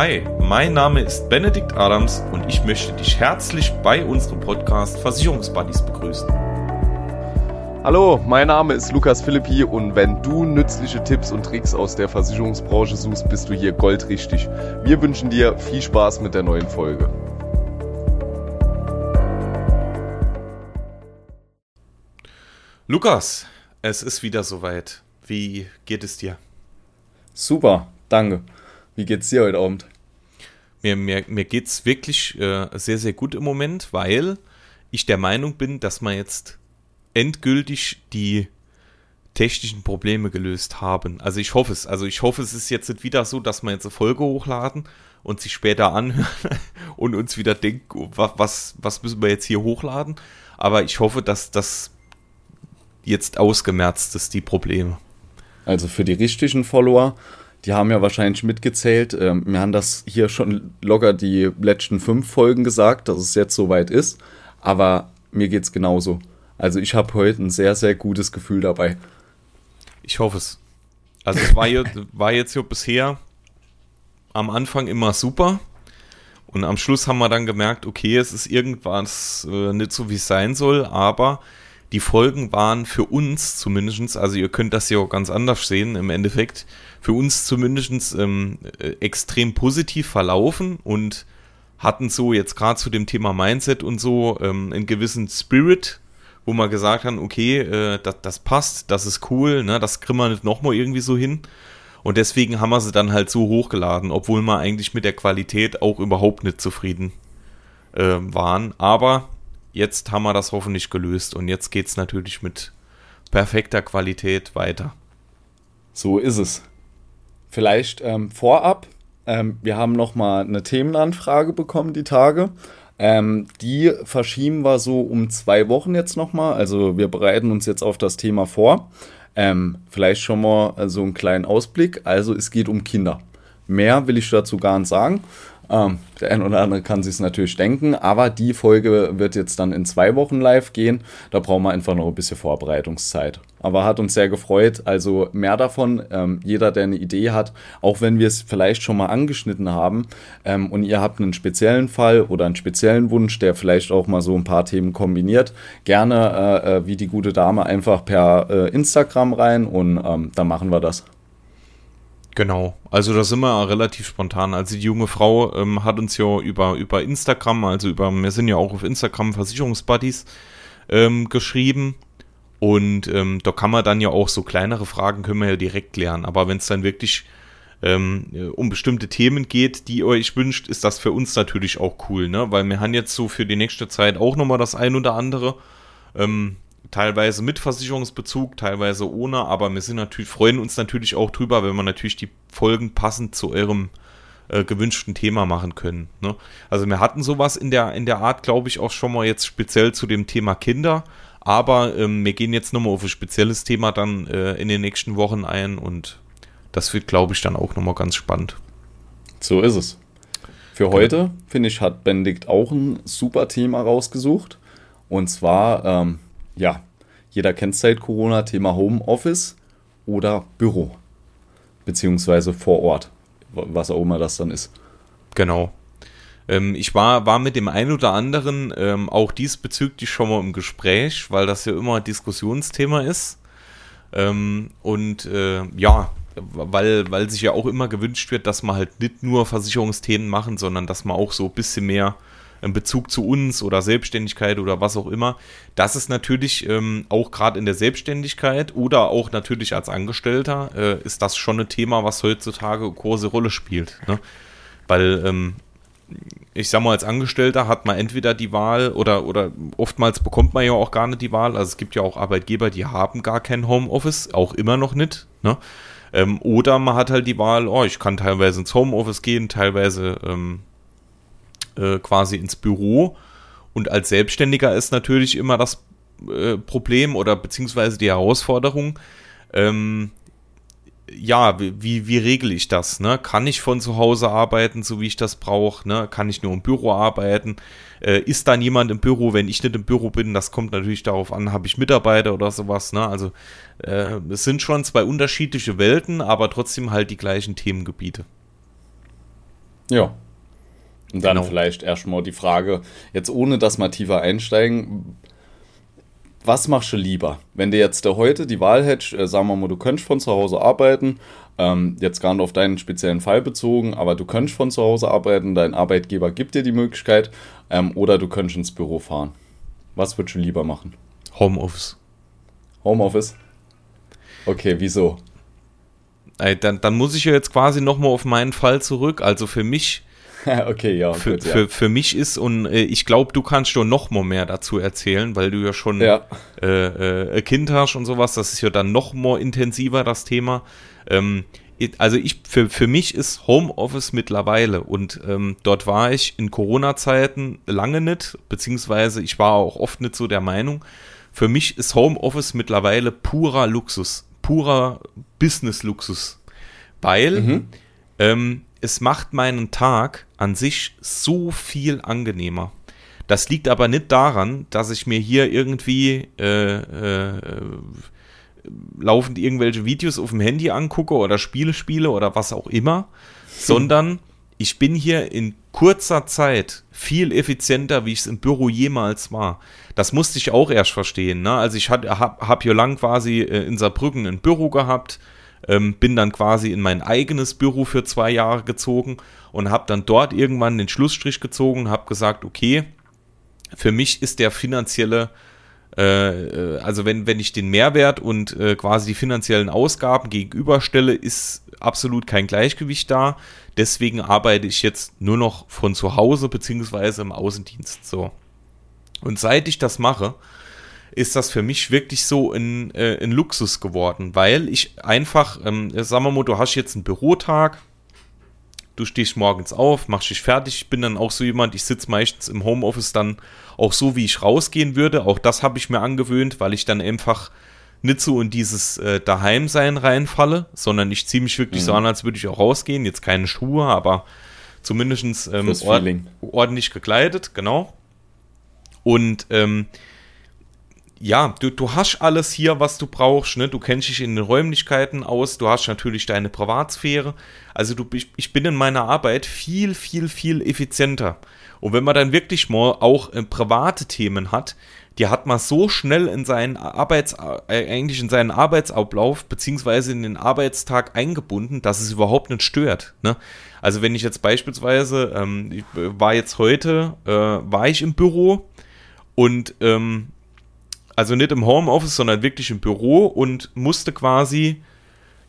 Hi, mein Name ist Benedikt Adams und ich möchte dich herzlich bei unserem Podcast Versicherungsbuddies begrüßen. Hallo, mein Name ist Lukas Philippi und wenn du nützliche Tipps und Tricks aus der Versicherungsbranche suchst, bist du hier goldrichtig. Wir wünschen dir viel Spaß mit der neuen Folge. Lukas, es ist wieder soweit. Wie geht es dir? Super, danke. Wie geht's dir heute Abend? Mir, mir, mir geht's wirklich äh, sehr, sehr gut im Moment, weil ich der Meinung bin, dass man jetzt endgültig die technischen Probleme gelöst haben. Also ich hoffe es. Also ich hoffe, es ist jetzt nicht wieder so, dass wir jetzt eine Folge hochladen und sich später anhören und uns wieder denken, was, was müssen wir jetzt hier hochladen. Aber ich hoffe, dass das jetzt ausgemerzt ist, die Probleme. Also für die richtigen Follower, die haben ja wahrscheinlich mitgezählt. Ähm, wir haben das hier schon locker die letzten fünf Folgen gesagt, dass es jetzt soweit ist. Aber mir geht es genauso. Also ich habe heute ein sehr, sehr gutes Gefühl dabei. Ich hoffe es. Also es war, hier, war jetzt ja bisher am Anfang immer super. Und am Schluss haben wir dann gemerkt, okay, es ist irgendwas äh, nicht so, wie es sein soll, aber die Folgen waren für uns zumindest, also ihr könnt das ja auch ganz anders sehen im Endeffekt, für uns zumindest ähm, äh, extrem positiv verlaufen und hatten so jetzt gerade zu dem Thema Mindset und so ähm, einen gewissen Spirit, wo man gesagt haben, okay, äh, das, das passt, das ist cool, ne, das kriegen wir nicht nochmal irgendwie so hin. Und deswegen haben wir sie dann halt so hochgeladen, obwohl wir eigentlich mit der Qualität auch überhaupt nicht zufrieden äh, waren. Aber jetzt haben wir das hoffentlich gelöst und jetzt geht es natürlich mit perfekter Qualität weiter. So ist es. Vielleicht ähm, vorab, ähm, wir haben nochmal eine Themenanfrage bekommen die Tage. Ähm, die verschieben wir so um zwei Wochen jetzt nochmal. Also wir bereiten uns jetzt auf das Thema vor. Ähm, vielleicht schon mal so einen kleinen Ausblick. Also es geht um Kinder. Mehr will ich dazu gar nicht sagen. Ähm, der ein oder andere kann sich es natürlich denken, aber die Folge wird jetzt dann in zwei Wochen live gehen. Da brauchen wir einfach noch ein bisschen Vorbereitungszeit. Aber hat uns sehr gefreut. Also mehr davon. Ähm, jeder, der eine Idee hat, auch wenn wir es vielleicht schon mal angeschnitten haben ähm, und ihr habt einen speziellen Fall oder einen speziellen Wunsch, der vielleicht auch mal so ein paar Themen kombiniert, gerne äh, äh wie die gute Dame einfach per äh, Instagram rein und ähm, dann machen wir das. Genau, also da sind wir relativ spontan. Also die junge Frau ähm, hat uns ja über, über Instagram, also über, wir sind ja auch auf Instagram Versicherungsbuddies ähm, geschrieben und ähm, da kann man dann ja auch so kleinere Fragen können wir ja direkt klären. Aber wenn es dann wirklich ähm, um bestimmte Themen geht, die ihr euch wünscht, ist das für uns natürlich auch cool, ne? Weil wir haben jetzt so für die nächste Zeit auch nochmal das ein oder andere. Teilweise mit Versicherungsbezug, teilweise ohne, aber wir sind natürlich, freuen uns natürlich auch drüber, wenn wir natürlich die Folgen passend zu eurem äh, gewünschten Thema machen können. Ne? Also wir hatten sowas in der, in der Art, glaube ich, auch schon mal jetzt speziell zu dem Thema Kinder, aber ähm, wir gehen jetzt nochmal auf ein spezielles Thema dann äh, in den nächsten Wochen ein und das wird, glaube ich, dann auch nochmal ganz spannend. So ist es. Für heute, finde ich, hat Benedikt auch ein super Thema rausgesucht. Und zwar ähm, ja, jeder kennt seit Corona, Thema Homeoffice oder Büro. Beziehungsweise vor Ort, was auch immer das dann ist. Genau. Ähm, ich war, war mit dem einen oder anderen ähm, auch diesbezüglich schon mal im Gespräch, weil das ja immer Diskussionsthema ist. Ähm, und äh, ja, weil, weil sich ja auch immer gewünscht wird, dass man halt nicht nur Versicherungsthemen machen, sondern dass man auch so ein bisschen mehr in Bezug zu uns oder Selbstständigkeit oder was auch immer. Das ist natürlich ähm, auch gerade in der Selbstständigkeit oder auch natürlich als Angestellter äh, ist das schon ein Thema, was heutzutage eine große Rolle spielt. Ne? Weil ähm, ich sag mal, als Angestellter hat man entweder die Wahl oder, oder oftmals bekommt man ja auch gar nicht die Wahl. Also es gibt ja auch Arbeitgeber, die haben gar kein Homeoffice, auch immer noch nicht. Ne? Ähm, oder man hat halt die Wahl, oh, ich kann teilweise ins Homeoffice gehen, teilweise ähm, äh, quasi ins Büro. Und als Selbstständiger ist natürlich immer das äh, Problem oder beziehungsweise die Herausforderung, ähm, ja, wie, wie regel ich das? Ne? Kann ich von zu Hause arbeiten, so wie ich das brauche? Ne? Kann ich nur im Büro arbeiten? Äh, ist dann jemand im Büro, wenn ich nicht im Büro bin? Das kommt natürlich darauf an, habe ich Mitarbeiter oder sowas. Ne? Also äh, es sind schon zwei unterschiedliche Welten, aber trotzdem halt die gleichen Themengebiete. Ja. Und dann genau. vielleicht erstmal die Frage, jetzt ohne dass wir tiefer einsteigen, was machst du lieber? Wenn du jetzt heute die Wahl hättest, äh, sagen wir mal, du könntest von zu Hause arbeiten, ähm, jetzt gar nicht auf deinen speziellen Fall bezogen, aber du könntest von zu Hause arbeiten, dein Arbeitgeber gibt dir die Möglichkeit, ähm, oder du könntest ins Büro fahren. Was würdest du lieber machen? Homeoffice. Homeoffice? Okay, wieso? Dann, dann muss ich ja jetzt quasi nochmal auf meinen Fall zurück. Also für mich okay, ja. Für, gut, ja. Für, für mich ist, und äh, ich glaube, du kannst schon noch mal mehr dazu erzählen, weil du ja schon ja. Äh, äh, Kind hast und sowas. Das ist ja dann noch mal intensiver, das Thema. Ähm, also ich, für, für mich ist Homeoffice mittlerweile und ähm, dort war ich in Corona-Zeiten lange nicht, beziehungsweise ich war auch oft nicht so der Meinung. Für mich ist Homeoffice mittlerweile purer Luxus, purer Business-Luxus, weil mhm. ähm, es macht meinen Tag an sich so viel angenehmer. Das liegt aber nicht daran, dass ich mir hier irgendwie äh, äh, laufend irgendwelche Videos auf dem Handy angucke oder Spiele spiele oder was auch immer, hm. sondern ich bin hier in kurzer Zeit viel effizienter, wie ich es im Büro jemals war. Das musste ich auch erst verstehen. Ne? Also ich habe hab hier lang quasi äh, in Saarbrücken ein Büro gehabt, ähm, bin dann quasi in mein eigenes Büro für zwei Jahre gezogen und habe dann dort irgendwann den Schlussstrich gezogen, habe gesagt, okay, für mich ist der finanzielle, äh, äh, also wenn, wenn ich den Mehrwert und äh, quasi die finanziellen Ausgaben gegenüberstelle, ist absolut kein Gleichgewicht da. Deswegen arbeite ich jetzt nur noch von zu Hause beziehungsweise im Außendienst. So. Und seit ich das mache, ist das für mich wirklich so ein, äh, ein Luxus geworden, weil ich einfach, ähm, sagen wir mal, du hast jetzt einen Bürotag, du stehst morgens auf, machst dich fertig. Ich bin dann auch so jemand, ich sitze meistens im Homeoffice dann auch so, wie ich rausgehen würde. Auch das habe ich mir angewöhnt, weil ich dann einfach nicht so in dieses äh, Daheimsein reinfalle, sondern ich ziehe mich wirklich mhm. so an, als würde ich auch rausgehen. Jetzt keine Schuhe, aber zumindest ähm, ord ordentlich gekleidet, genau. Und ähm, ja, du, du hast alles hier, was du brauchst, ne? Du kennst dich in den Räumlichkeiten aus, du hast natürlich deine Privatsphäre. Also du, ich, ich bin in meiner Arbeit viel, viel, viel effizienter. Und wenn man dann wirklich mal auch äh, private Themen hat, die hat man so schnell in seinen Arbeits, äh, eigentlich in seinen Arbeitsablauf beziehungsweise in den Arbeitstag eingebunden, dass es überhaupt nicht stört. Ne? Also wenn ich jetzt beispielsweise, ähm, ich war jetzt heute, äh, war ich im Büro und ähm, also nicht im Homeoffice, sondern wirklich im Büro und musste quasi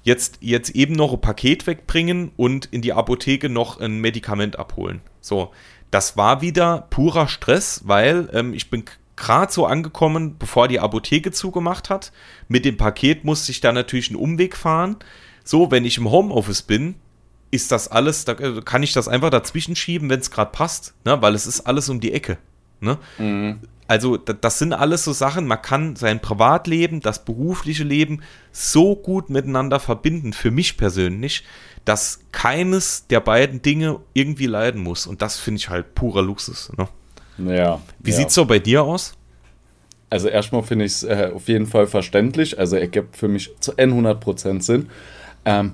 jetzt, jetzt eben noch ein Paket wegbringen und in die Apotheke noch ein Medikament abholen. So, das war wieder purer Stress, weil ähm, ich bin gerade so angekommen, bevor die Apotheke zugemacht hat. Mit dem Paket musste ich dann natürlich einen Umweg fahren. So, wenn ich im Homeoffice bin, ist das alles, da äh, kann ich das einfach dazwischen schieben, wenn es gerade passt, ne? weil es ist alles um die Ecke. Ne? Mhm. Also das sind alles so Sachen, man kann sein Privatleben, das berufliche Leben so gut miteinander verbinden, für mich persönlich, dass keines der beiden Dinge irgendwie leiden muss. Und das finde ich halt purer Luxus. Ne? Ja. Wie ja. sieht es so bei dir aus? Also erstmal finde ich es äh, auf jeden Fall verständlich. Also er gibt für mich zu 100% Sinn. Ähm,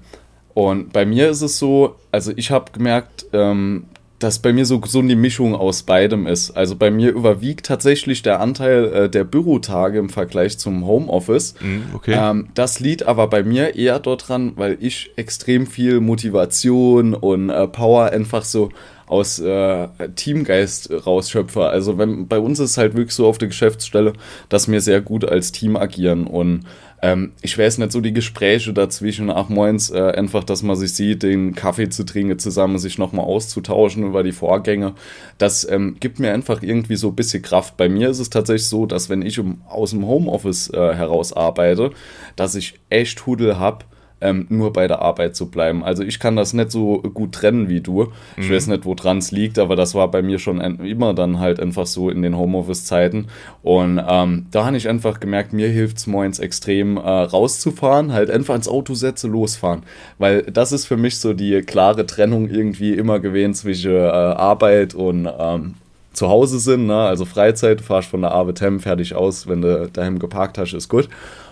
und bei mir ist es so, also ich habe gemerkt, ähm, dass bei mir so, so eine Mischung aus beidem ist. Also bei mir überwiegt tatsächlich der Anteil äh, der Bürotage im Vergleich zum Homeoffice. Mm, okay. Ähm, das liegt aber bei mir eher dort dran, weil ich extrem viel Motivation und äh, Power einfach so aus äh, Teamgeist rausschöpfe. Also wenn, bei uns ist es halt wirklich so auf der Geschäftsstelle, dass wir sehr gut als Team agieren und ähm, ich weiß nicht so die Gespräche dazwischen, ach moins, äh, einfach, dass man sich sieht, den Kaffee zu trinken zusammen, sich nochmal auszutauschen über die Vorgänge. Das ähm, gibt mir einfach irgendwie so ein bisschen Kraft. Bei mir ist es tatsächlich so, dass wenn ich um, aus dem Homeoffice äh, heraus arbeite, dass ich echt Hudel habe, ähm, nur bei der Arbeit zu bleiben. Also ich kann das nicht so gut trennen wie du. Ich mhm. weiß nicht, woran es liegt, aber das war bei mir schon immer dann halt einfach so in den Homeoffice-Zeiten. Und ähm, da habe ich einfach gemerkt, mir hilft es morgens extrem äh, rauszufahren, halt einfach ins Auto setze, losfahren. Weil das ist für mich so die klare Trennung irgendwie immer gewesen zwischen äh, Arbeit und ähm, zu Hause sind, ne? also Freizeit, du fahrst von der Arbeit hem, fertig aus, wenn du daheim geparkt hast, ist gut.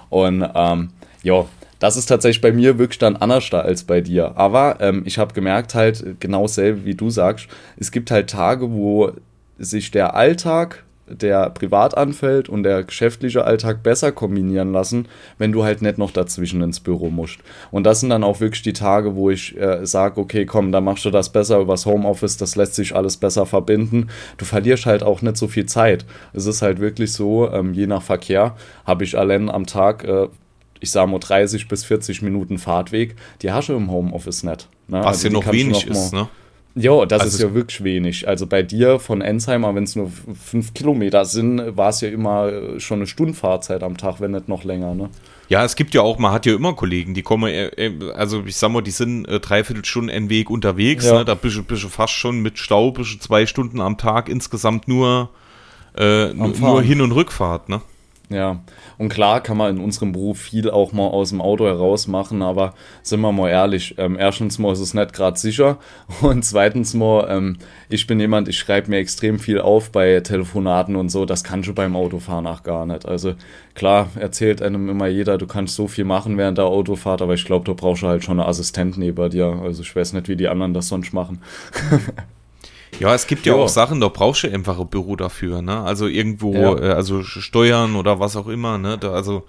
Und ähm, ja, das ist tatsächlich bei mir wirklich dann anders da als bei dir. Aber ähm, ich habe gemerkt halt, genau dasselbe wie du sagst, es gibt halt Tage, wo sich der Alltag der privat anfällt und der geschäftliche Alltag besser kombinieren lassen, wenn du halt nicht noch dazwischen ins Büro musst. Und das sind dann auch wirklich die Tage, wo ich äh, sage, okay, komm, da machst du das besser übers Homeoffice, das lässt sich alles besser verbinden. Du verlierst halt auch nicht so viel Zeit. Es ist halt wirklich so, ähm, je nach Verkehr habe ich allein am Tag äh, ich sage mal 30 bis 40 Minuten Fahrtweg, die hast du im Homeoffice nicht. Ne? Was also ja noch wenig noch ist, ne? Ja, das also ist ja wirklich wenig. Also bei dir von Ensheimer, wenn es nur fünf Kilometer sind, war es ja immer schon eine Stundenfahrzeit am Tag, wenn nicht noch länger, ne? Ja, es gibt ja auch, man hat ja immer Kollegen, die kommen, äh, äh, also ich sag mal, die sind äh, dreiviertel Stunden einen Weg unterwegs, ja. ne? da bist du fast schon mit Stau, bist zwei Stunden am Tag insgesamt nur, äh, nur Hin- und Rückfahrt, ne? Ja, und klar kann man in unserem Beruf viel auch mal aus dem Auto heraus machen, aber sind wir mal ehrlich, ähm, erstens mal ist es nicht gerade sicher und zweitens mal, ähm, ich bin jemand, ich schreibe mir extrem viel auf bei Telefonaten und so, das kannst du beim Autofahren auch gar nicht. Also klar erzählt einem immer jeder, du kannst so viel machen während der Autofahrt, aber ich glaube, du brauchst halt schon einen Assistent neben dir. Also ich weiß nicht, wie die anderen das sonst machen. Ja, es gibt ja, ja, auch Sachen, da brauchst du einfach ein Büro dafür, ne? Also irgendwo, ja. äh, also Steuern oder was auch immer, ne? Da, also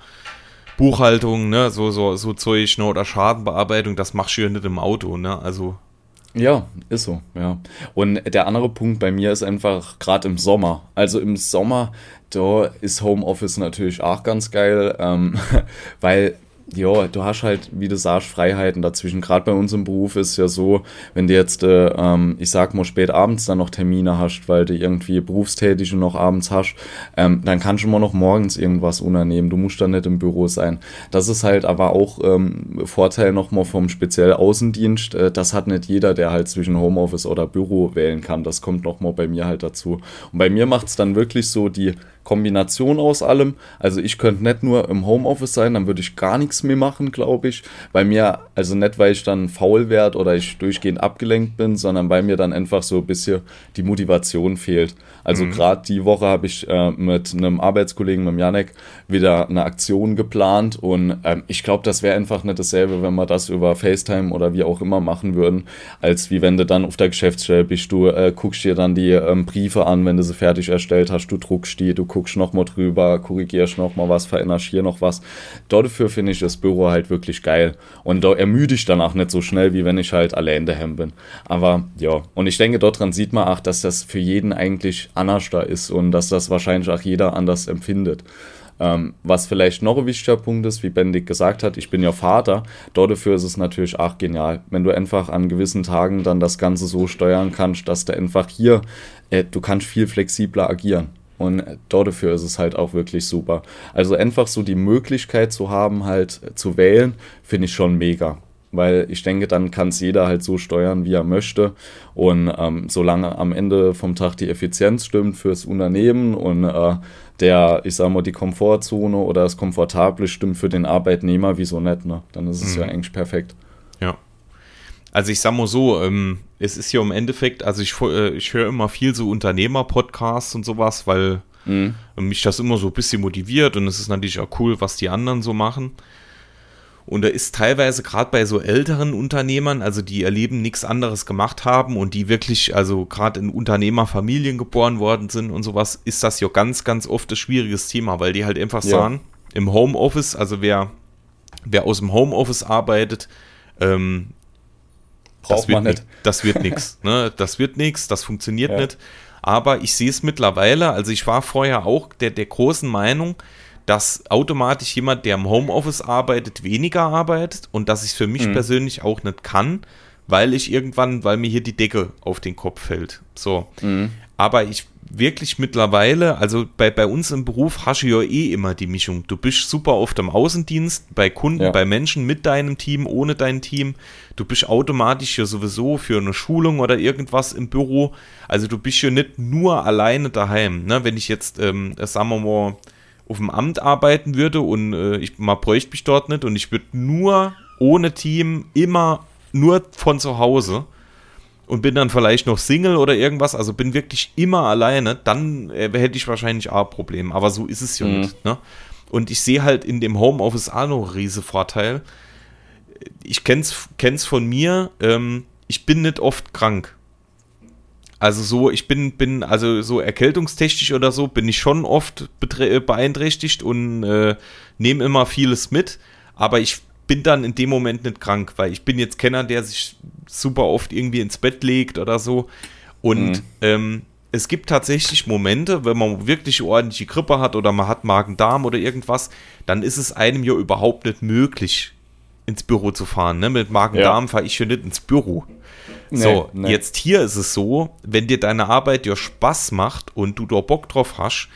Buchhaltung, ne? So, so, so Zeug, ne? Oder Schadenbearbeitung, das machst du ja nicht im Auto, ne? Also. Ja, ist so, ja. Und der andere Punkt bei mir ist einfach gerade im Sommer. Also im Sommer, da ist Homeoffice natürlich auch ganz geil, ähm, weil ja, du hast halt, wie du sagst, Freiheiten dazwischen. Gerade bei uns im Beruf ist es ja so, wenn du jetzt, äh, ähm, ich sag mal, spät abends dann noch Termine hast, weil du irgendwie berufstätig und noch abends hast, ähm, dann kannst du immer noch morgens irgendwas unternehmen. Du musst dann nicht im Büro sein. Das ist halt aber auch ähm, Vorteil nochmal vom speziell Außendienst. Äh, das hat nicht jeder, der halt zwischen Homeoffice oder Büro wählen kann. Das kommt nochmal bei mir halt dazu. Und bei mir macht es dann wirklich so die Kombination aus allem. Also ich könnte nicht nur im Homeoffice sein, dann würde ich gar nichts mehr machen, glaube ich. Bei mir, also nicht, weil ich dann faul werde oder ich durchgehend abgelenkt bin, sondern bei mir dann einfach so ein bisschen die Motivation fehlt. Also mhm. gerade die Woche habe ich äh, mit einem Arbeitskollegen, mit Janek, wieder eine Aktion geplant und ähm, ich glaube, das wäre einfach nicht dasselbe, wenn wir das über FaceTime oder wie auch immer machen würden, als wie wenn du dann auf der Geschäftsstelle bist, du äh, guckst dir dann die ähm, Briefe an, wenn du sie fertig erstellt hast, du druckst die, du guckst nochmal drüber, korrigierst nochmal was, veränderst hier noch was. Dafür finde ich das Büro halt wirklich geil und da ermüde ich dann auch nicht so schnell, wie wenn ich halt allein daheim bin. Aber ja, und ich denke, dort dran sieht man auch, dass das für jeden eigentlich anders da ist und dass das wahrscheinlich auch jeder anders empfindet. Ähm, was vielleicht noch ein wichtiger Punkt ist, wie Bendig gesagt hat, ich bin ja Vater, dafür ist es natürlich auch genial, wenn du einfach an gewissen Tagen dann das Ganze so steuern kannst, dass du einfach hier, äh, du kannst viel flexibler agieren. Und dafür ist es halt auch wirklich super. Also einfach so die Möglichkeit zu haben, halt zu wählen, finde ich schon mega weil ich denke, dann kann es jeder halt so steuern, wie er möchte. Und ähm, solange am Ende vom Tag die Effizienz stimmt fürs Unternehmen und äh, der, ich sag mal, die Komfortzone oder das Komfortable stimmt für den Arbeitnehmer, wieso nicht, ne? Dann ist es mhm. ja eigentlich perfekt. Ja. Also ich sag mal so, ähm, es ist ja im Endeffekt, also ich, äh, ich höre immer viel so Unternehmer-Podcasts und sowas, weil mhm. mich das immer so ein bisschen motiviert und es ist natürlich auch cool, was die anderen so machen. Und da ist teilweise gerade bei so älteren Unternehmern, also die ihr Leben nichts anderes gemacht haben und die wirklich, also gerade in Unternehmerfamilien geboren worden sind und sowas, ist das ja ganz, ganz oft ein schwieriges Thema, weil die halt einfach ja. sagen, im Homeoffice, also wer, wer aus dem Homeoffice arbeitet, ähm, Braucht man nicht. Das wird nichts. Ne? Das wird nichts, das funktioniert ja. nicht. Aber ich sehe es mittlerweile, also ich war vorher auch der, der großen Meinung, dass automatisch jemand, der im Homeoffice arbeitet, weniger arbeitet und dass ich es für mich mhm. persönlich auch nicht kann, weil ich irgendwann, weil mir hier die Decke auf den Kopf fällt. So. Mhm. Aber ich wirklich mittlerweile, also bei, bei uns im Beruf hast du ja eh immer die Mischung. Du bist super oft im Außendienst, bei Kunden, ja. bei Menschen mit deinem Team, ohne dein Team. Du bist automatisch ja sowieso für eine Schulung oder irgendwas im Büro. Also du bist ja nicht nur alleine daheim. Ne? Wenn ich jetzt, ähm, sagen wir mal, auf dem Amt arbeiten würde und äh, ich mal bräuchte mich dort nicht und ich würde nur ohne Team immer nur von zu Hause und bin dann vielleicht noch Single oder irgendwas, also bin wirklich immer alleine, dann äh, hätte ich wahrscheinlich auch Probleme. Aber so ist es ja mhm. nicht. Ne? Und ich sehe halt in dem Homeoffice auch noch einen riesen Vorteil, ich kenn's, kenn's von mir, ähm, ich bin nicht oft krank. Also so, ich bin, bin, also so erkältungstechnisch oder so, bin ich schon oft beeinträchtigt und äh, nehme immer vieles mit, aber ich bin dann in dem Moment nicht krank, weil ich bin jetzt Kenner, der sich super oft irgendwie ins Bett legt oder so. Und mhm. ähm, es gibt tatsächlich Momente, wenn man wirklich ordentliche Grippe hat oder man hat Magen-Darm oder irgendwas, dann ist es einem ja überhaupt nicht möglich, ins Büro zu fahren. Ne? Mit Magen-Darm ja. fahre ich ja nicht ins Büro. Nee, so, nee. jetzt hier ist es so, wenn dir deine Arbeit dir Spaß macht und du da Bock drauf hast,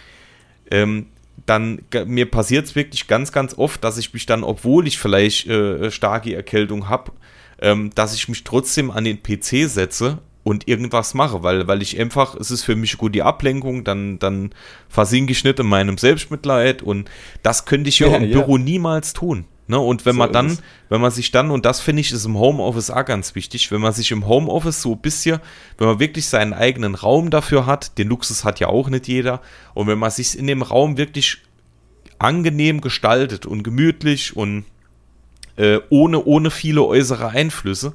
ähm, dann mir passiert es wirklich ganz, ganz oft, dass ich mich dann, obwohl ich vielleicht äh, starke Erkältung habe, ähm, dass ich mich trotzdem an den PC setze und irgendwas mache, weil, weil ich einfach, es ist für mich gut die Ablenkung, dann, dann versinke ich nicht in meinem Selbstmitleid und das könnte ich ja, ja im ja. Büro niemals tun. Ne? Und wenn so man dann, wenn man sich dann, und das finde ich ist im Homeoffice auch ganz wichtig, wenn man sich im Homeoffice so ein bisschen, wenn man wirklich seinen eigenen Raum dafür hat, den Luxus hat ja auch nicht jeder, und wenn man sich in dem Raum wirklich angenehm gestaltet und gemütlich und äh, ohne, ohne viele äußere Einflüsse,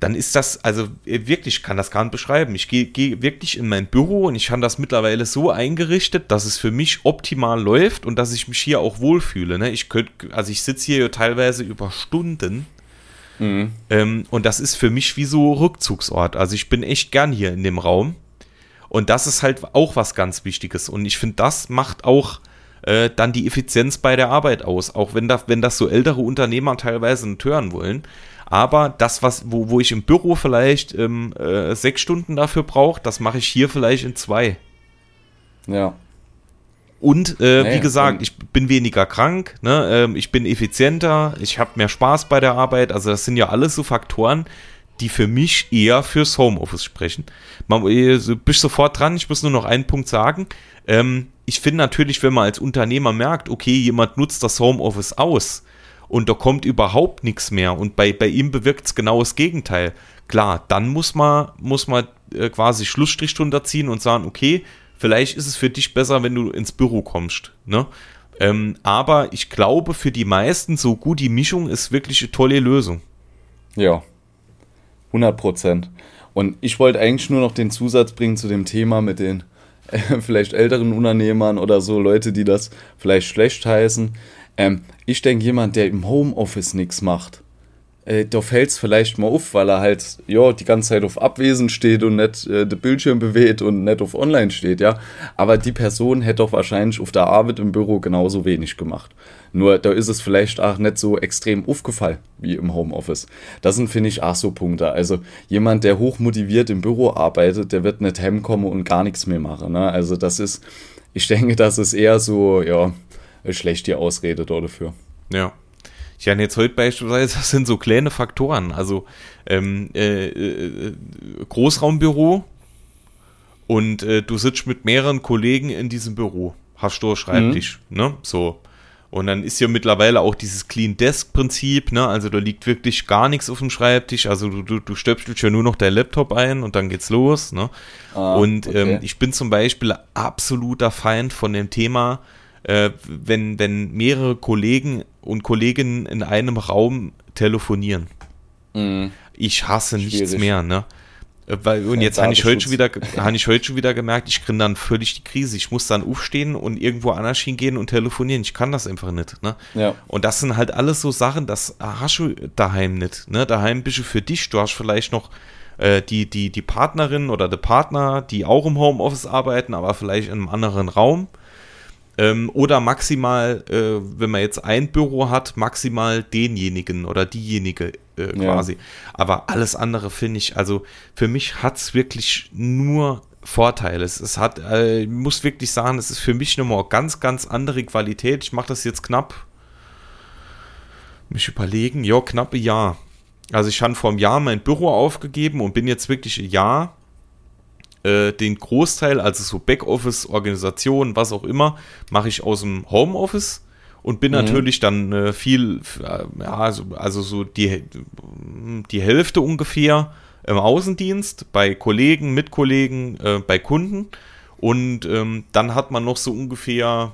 dann ist das, also äh, wirklich, ich kann das gar nicht beschreiben. Ich gehe geh wirklich in mein Büro und ich habe das mittlerweile so eingerichtet, dass es für mich optimal läuft und dass ich mich hier auch wohlfühle. Ne? Ich könnte, also ich sitze hier teilweise über Stunden. Mhm. Ähm, und das ist für mich wie so Rückzugsort. Also ich bin echt gern hier in dem Raum. Und das ist halt auch was ganz Wichtiges. Und ich finde, das macht auch äh, dann die Effizienz bei der Arbeit aus. Auch wenn, da, wenn das so ältere Unternehmer teilweise nicht hören wollen. Aber das, was, wo, wo ich im Büro vielleicht ähm, äh, sechs Stunden dafür brauche, das mache ich hier vielleicht in zwei. Ja. Und äh, nee, wie gesagt, ich bin weniger krank, ne? ähm, ich bin effizienter, ich habe mehr Spaß bei der Arbeit. Also das sind ja alles so Faktoren, die für mich eher fürs Homeoffice sprechen. Man, äh, du bist sofort dran, ich muss nur noch einen Punkt sagen. Ähm, ich finde natürlich, wenn man als Unternehmer merkt, okay, jemand nutzt das Homeoffice aus, und da kommt überhaupt nichts mehr. Und bei, bei ihm bewirkt es genau das Gegenteil. Klar, dann muss man, muss man äh, quasi Schlussstrich drunter ziehen und sagen, okay, vielleicht ist es für dich besser, wenn du ins Büro kommst. Ne? Ähm, aber ich glaube, für die meisten so gut die Mischung ist wirklich eine tolle Lösung. Ja, 100 Prozent. Und ich wollte eigentlich nur noch den Zusatz bringen zu dem Thema mit den äh, vielleicht älteren Unternehmern oder so, Leute, die das vielleicht schlecht heißen. Ähm, ich denke, jemand, der im Homeoffice nichts macht, äh, da fällt es vielleicht mal auf, weil er halt ja, die ganze Zeit auf Abwesen steht und nicht äh, den Bildschirm bewegt und nicht auf Online steht, ja. Aber die Person hätte doch wahrscheinlich auf der Arbeit im Büro genauso wenig gemacht. Nur da ist es vielleicht auch nicht so extrem aufgefallen wie im Homeoffice. Das sind, finde ich, auch so Punkte. Also jemand, der hochmotiviert im Büro arbeitet, der wird nicht heimkommen und gar nichts mehr machen. Ne? Also das ist, ich denke, das ist eher so, ja, schlecht die Ausrede dafür. Ja. Ich habe jetzt heute beispielsweise, das sind so kleine Faktoren. Also ähm, äh, äh, Großraumbüro und äh, du sitzt mit mehreren Kollegen in diesem Büro. Hast du Schreibtisch, mhm. ne? So. Und dann ist ja mittlerweile auch dieses Clean Desk Prinzip, ne? Also da liegt wirklich gar nichts auf dem Schreibtisch. Also du, du, du stöpselst ja nur noch dein Laptop ein und dann geht's los, ne? Ah, und okay. ähm, ich bin zum Beispiel absoluter Feind von dem Thema, äh, wenn, wenn mehrere Kollegen und Kolleginnen in einem Raum telefonieren. Mhm. Ich hasse Schwierig. nichts mehr, ne? Äh, weil, und jetzt habe ich, heute schon wieder, hab ich heute schon wieder gemerkt, ich kriege dann völlig die Krise. Ich muss dann aufstehen und irgendwo anders hingehen und telefonieren. Ich kann das einfach nicht. Ne? Ja. Und das sind halt alles so Sachen, das hast du daheim nicht. Ne? Daheim bist du für dich. Du hast vielleicht noch äh, die, die, die Partnerin oder der Partner, die auch im Homeoffice arbeiten, aber vielleicht in einem anderen Raum. Ähm, oder maximal, äh, wenn man jetzt ein Büro hat, maximal denjenigen oder diejenige äh, quasi. Ja. Aber alles andere finde ich, also für mich hat es wirklich nur Vorteile. Es, es hat, äh, ich muss wirklich sagen, es ist für mich nochmal ganz, ganz andere Qualität. Ich mache das jetzt knapp, mich überlegen, ja, knappe Jahr. Also ich habe vor einem Jahr mein Büro aufgegeben und bin jetzt wirklich ein Jahr äh, den Großteil, also so Backoffice, Organisation, was auch immer, mache ich aus dem Homeoffice und bin mhm. natürlich dann äh, viel, äh, ja, also, also so die, die Hälfte ungefähr im Außendienst, bei Kollegen, Mitkollegen, äh, bei Kunden und ähm, dann hat man noch so ungefähr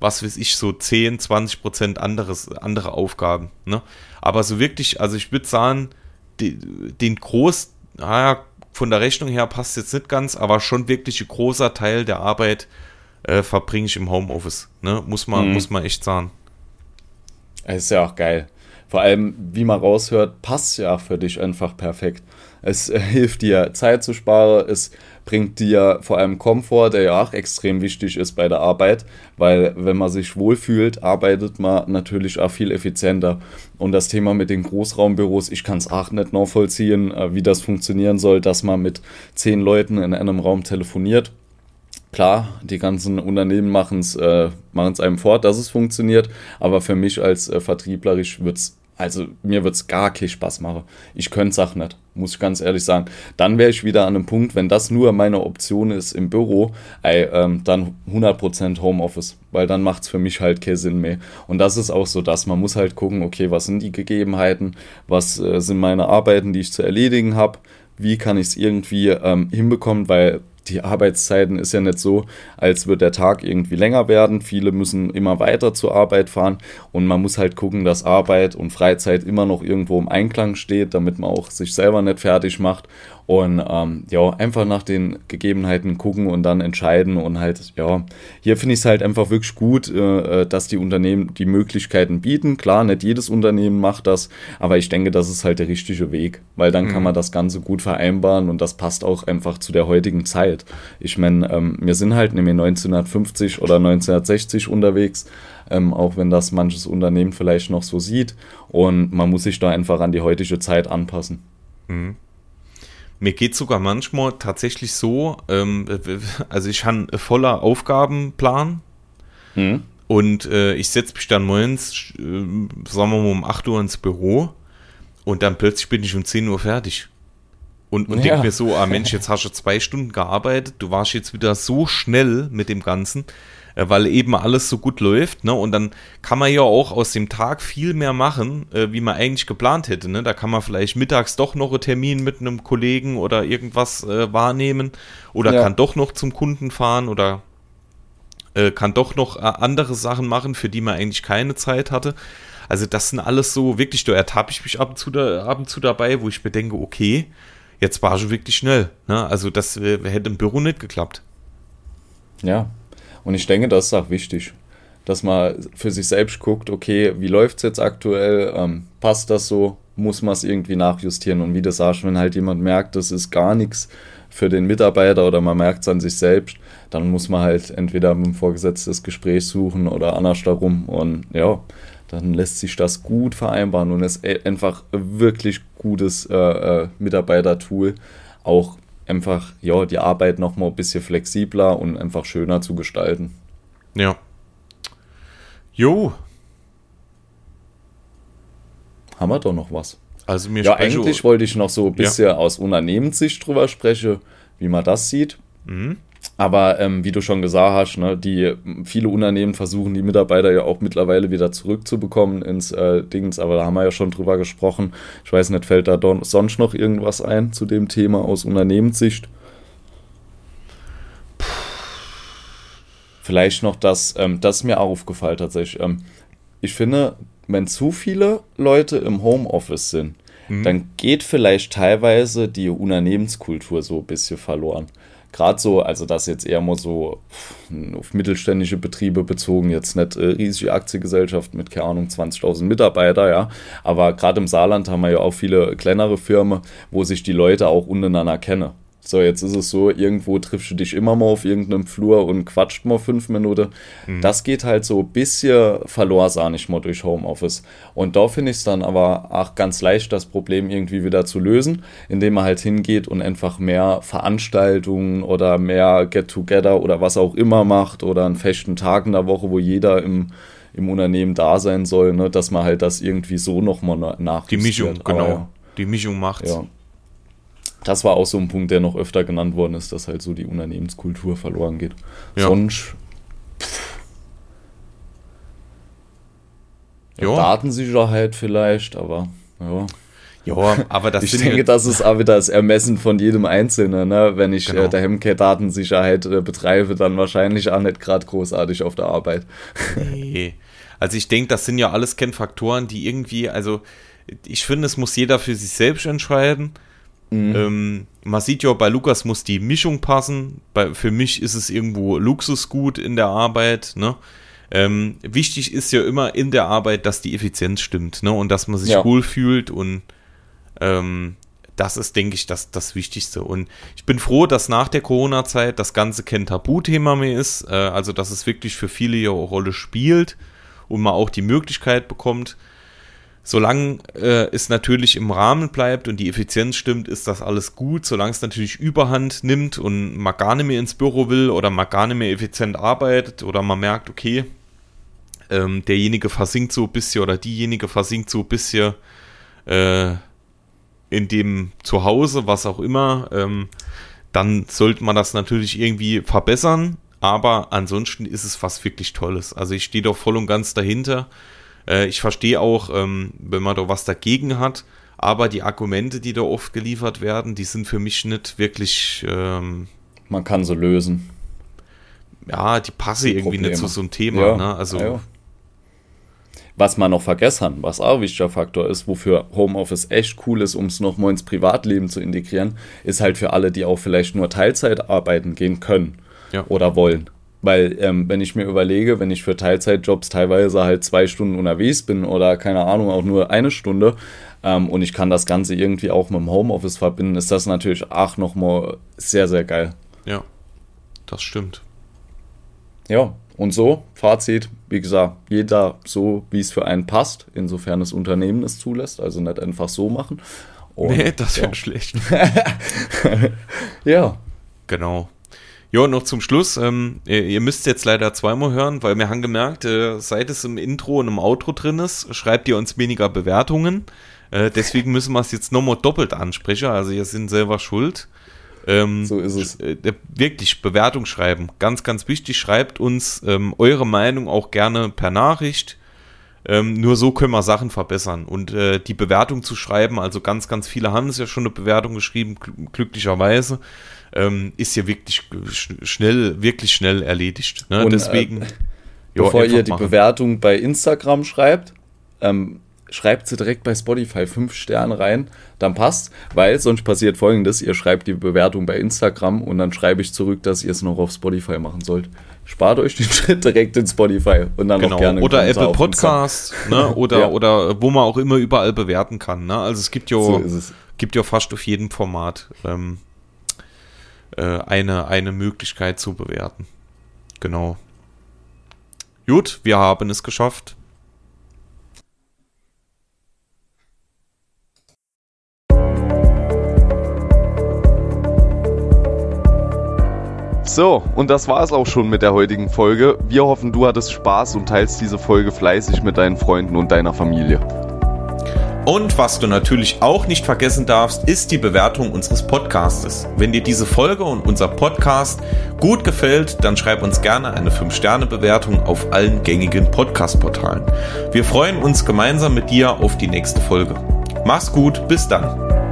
was weiß ich, so 10, 20 Prozent anderes, andere Aufgaben. Ne? Aber so wirklich, also ich würde sagen, die, den Groß, naja, von der Rechnung her passt jetzt nicht ganz, aber schon wirklich ein großer Teil der Arbeit äh, verbringe ich im Homeoffice. Ne? Muss, man, mhm. muss man echt sagen. Es ist ja auch geil. Vor allem, wie man raushört, passt ja für dich einfach perfekt. Es hilft dir, Zeit zu sparen, es bringt dir vor allem Komfort, der ja auch extrem wichtig ist bei der Arbeit, weil wenn man sich wohlfühlt, arbeitet man natürlich auch viel effizienter. Und das Thema mit den Großraumbüros, ich kann es auch nicht nachvollziehen, äh, wie das funktionieren soll, dass man mit zehn Leuten in einem Raum telefoniert. Klar, die ganzen Unternehmen machen es äh, einem fort, dass es funktioniert, aber für mich als äh, Vertrieblerisch wird es also mir wird es gar keinen Spaß machen. Ich könnte es auch nicht, muss ich ganz ehrlich sagen. Dann wäre ich wieder an einem Punkt, wenn das nur meine Option ist im Büro, ey, ähm, dann 100% Homeoffice, weil dann macht es für mich halt keinen Sinn mehr. Und das ist auch so das, man muss halt gucken, okay, was sind die Gegebenheiten, was äh, sind meine Arbeiten, die ich zu erledigen habe, wie kann ich es irgendwie ähm, hinbekommen, weil die Arbeitszeiten ist ja nicht so, als würde der Tag irgendwie länger werden. Viele müssen immer weiter zur Arbeit fahren und man muss halt gucken, dass Arbeit und Freizeit immer noch irgendwo im Einklang steht, damit man auch sich selber nicht fertig macht und ähm, ja, einfach nach den Gegebenheiten gucken und dann entscheiden. Und halt, ja, hier finde ich es halt einfach wirklich gut, äh, äh, dass die Unternehmen die Möglichkeiten bieten. Klar, nicht jedes Unternehmen macht das, aber ich denke, das ist halt der richtige Weg, weil dann mhm. kann man das Ganze gut vereinbaren und das passt auch einfach zu der heutigen Zeit. Ich meine, ähm, wir sind halt nämlich 1950 oder 1960 unterwegs. Ähm, auch wenn das manches Unternehmen vielleicht noch so sieht. Und man muss sich da einfach an die heutige Zeit anpassen. Mhm. Mir geht sogar manchmal tatsächlich so, ähm, also ich habe einen voller Aufgabenplan mhm. und äh, ich setze mich dann morgens, äh, sagen wir mal um 8 Uhr ins Büro und dann plötzlich bin ich um 10 Uhr fertig. Und, und ja. denke mir so, ah Mensch, jetzt hast du zwei Stunden gearbeitet, du warst jetzt wieder so schnell mit dem Ganzen. Äh, weil eben alles so gut läuft. Ne? Und dann kann man ja auch aus dem Tag viel mehr machen, äh, wie man eigentlich geplant hätte. Ne? Da kann man vielleicht mittags doch noch einen Termin mit einem Kollegen oder irgendwas äh, wahrnehmen oder ja. kann doch noch zum Kunden fahren oder äh, kann doch noch äh, andere Sachen machen, für die man eigentlich keine Zeit hatte. Also das sind alles so, wirklich, da ertappe ich mich ab und, zu da, ab und zu dabei, wo ich mir denke, okay, jetzt war schon wirklich schnell. Ne? Also das äh, hätte im Büro nicht geklappt. Ja, und ich denke, das ist auch wichtig, dass man für sich selbst guckt, okay, wie läuft es jetzt aktuell? Ähm, passt das so? Muss man es irgendwie nachjustieren? Und wie du sagst, wenn halt jemand merkt, das ist gar nichts für den Mitarbeiter oder man merkt es an sich selbst, dann muss man halt entweder mit dem Vorgesetzten das Gespräch suchen oder anders darum. Und ja, dann lässt sich das gut vereinbaren und ist e-, einfach wirklich gutes äh, äh, Mitarbeitertool, auch einfach ja, die Arbeit noch mal ein bisschen flexibler und einfach schöner zu gestalten. Ja. Jo. Haben wir doch noch was. Also mir ja, eigentlich wollte ich noch so ein bisschen ja. aus Unternehmenssicht drüber sprechen, wie man das sieht. Mhm. Aber ähm, wie du schon gesagt hast, ne, die viele Unternehmen versuchen die Mitarbeiter ja auch mittlerweile wieder zurückzubekommen ins äh, Dings, aber da haben wir ja schon drüber gesprochen. Ich weiß nicht, fällt da sonst noch irgendwas ein zu dem Thema aus Unternehmenssicht? Vielleicht noch das, ähm, das ist mir auch aufgefallen tatsächlich. Ähm, ich finde, wenn zu viele Leute im Homeoffice sind, mhm. dann geht vielleicht teilweise die Unternehmenskultur so ein bisschen verloren gerade so, also das jetzt eher mal so auf mittelständische Betriebe bezogen, jetzt nicht äh, riesige Aktiengesellschaft mit, keine Ahnung, 20.000 Mitarbeiter, ja. Aber gerade im Saarland haben wir ja auch viele kleinere Firmen, wo sich die Leute auch untereinander kennen. So, jetzt ist es so, irgendwo triffst du dich immer mal auf irgendeinem Flur und quatscht mal fünf Minuten. Mhm. Das geht halt so ein bisschen verloren, sah nicht mal durch Homeoffice. Und da finde ich es dann aber auch ganz leicht, das Problem irgendwie wieder zu lösen, indem man halt hingeht und einfach mehr Veranstaltungen oder mehr Get-Together oder was auch immer macht oder einen festen Tag in der Woche, wo jeder im im Unternehmen da sein soll, ne, dass man halt das irgendwie so nochmal nach. Die Mischung, genau. Ja. Die Mischung macht Ja das war auch so ein Punkt, der noch öfter genannt worden ist, dass halt so die Unternehmenskultur verloren geht. Ja. Sonst. Ja, Datensicherheit vielleicht, aber ja. Ja, aber das Ich denke, das ist auch wieder das Ermessen von jedem Einzelnen. Ne? Wenn ich genau. äh, der Hemke Datensicherheit äh, betreibe, dann wahrscheinlich auch nicht gerade großartig auf der Arbeit. Nee. Also ich denke, das sind ja alles Kennfaktoren, die irgendwie, also ich finde, es muss jeder für sich selbst entscheiden. Mhm. Ähm, man sieht ja, bei Lukas muss die Mischung passen. Bei, für mich ist es irgendwo Luxusgut in der Arbeit. Ne? Ähm, wichtig ist ja immer in der Arbeit, dass die Effizienz stimmt ne? und dass man sich ja. wohlfühlt und ähm, das ist, denke ich, das, das Wichtigste. Und ich bin froh, dass nach der Corona-Zeit das Ganze kein Tabuthema mehr ist. Äh, also, dass es wirklich für viele ja eine Rolle spielt und man auch die Möglichkeit bekommt, Solange äh, es natürlich im Rahmen bleibt und die Effizienz stimmt, ist das alles gut. Solange es natürlich Überhand nimmt und man gar nicht mehr ins Büro will oder man gar nicht mehr effizient arbeitet oder man merkt, okay, ähm, derjenige versinkt so ein bisschen oder diejenige versinkt so ein bisschen äh, in dem Zuhause, was auch immer, ähm, dann sollte man das natürlich irgendwie verbessern. Aber ansonsten ist es was wirklich Tolles. Also ich stehe doch voll und ganz dahinter. Äh, ich verstehe auch, ähm, wenn man da was dagegen hat, aber die Argumente, die da oft geliefert werden, die sind für mich nicht wirklich. Ähm, man kann sie lösen. Ja, die passen die irgendwie Probleme. nicht zu so einem Thema. Ja, ne? Also. Ja. Was man noch vergessen, was auch ein wichtiger Faktor ist, wofür Homeoffice echt cool ist, um es nochmal ins Privatleben zu integrieren, ist halt für alle, die auch vielleicht nur Teilzeit arbeiten gehen können ja. oder wollen. Weil, ähm, wenn ich mir überlege, wenn ich für Teilzeitjobs teilweise halt zwei Stunden unterwegs bin oder keine Ahnung, auch nur eine Stunde ähm, und ich kann das Ganze irgendwie auch mit dem Homeoffice verbinden, ist das natürlich auch nochmal sehr, sehr geil. Ja, das stimmt. Ja, und so, Fazit, wie gesagt, jeder so, wie es für einen passt, insofern das Unternehmen es zulässt, also nicht einfach so machen. Und, nee, das wäre ja. schlecht. ja. Genau. Ja, noch zum Schluss. Ähm, ihr, ihr, müsst jetzt leider zweimal hören, weil wir haben gemerkt, äh, seit es im Intro und im Outro drin ist, schreibt ihr uns weniger Bewertungen. Äh, deswegen müssen wir es jetzt nochmal doppelt ansprechen. Also ihr sind selber schuld. Ähm, so ist es. Äh, wirklich Bewertung schreiben. Ganz, ganz wichtig. Schreibt uns ähm, eure Meinung auch gerne per Nachricht. Ähm, nur so können wir Sachen verbessern. Und äh, die Bewertung zu schreiben, also ganz, ganz viele haben es ja schon eine Bewertung geschrieben, glücklicherweise ähm, ist ja wirklich schnell, wirklich schnell erledigt. Ne? Und, Deswegen. Äh, jo, bevor ihr die machen. Bewertung bei Instagram schreibt, ähm, schreibt sie direkt bei Spotify fünf Sterne rein, dann passt, weil sonst passiert folgendes: Ihr schreibt die Bewertung bei Instagram und dann schreibe ich zurück, dass ihr es noch auf Spotify machen sollt. Spart euch den Schritt direkt in Spotify und dann genau. noch gerne. Oder Apple Podcast, ne? oder, ja. oder wo man auch immer überall bewerten kann. Ne? Also es gibt ja, so gibt ja fast auf jedem Format. Ähm, äh, eine, eine Möglichkeit zu bewerten. Genau. Gut, wir haben es geschafft. So, und das war es auch schon mit der heutigen Folge. Wir hoffen, du hattest Spaß und teilst diese Folge fleißig mit deinen Freunden und deiner Familie. Und was du natürlich auch nicht vergessen darfst, ist die Bewertung unseres Podcastes. Wenn dir diese Folge und unser Podcast gut gefällt, dann schreib uns gerne eine 5-Sterne-Bewertung auf allen gängigen Podcast-Portalen. Wir freuen uns gemeinsam mit dir auf die nächste Folge. Mach's gut, bis dann.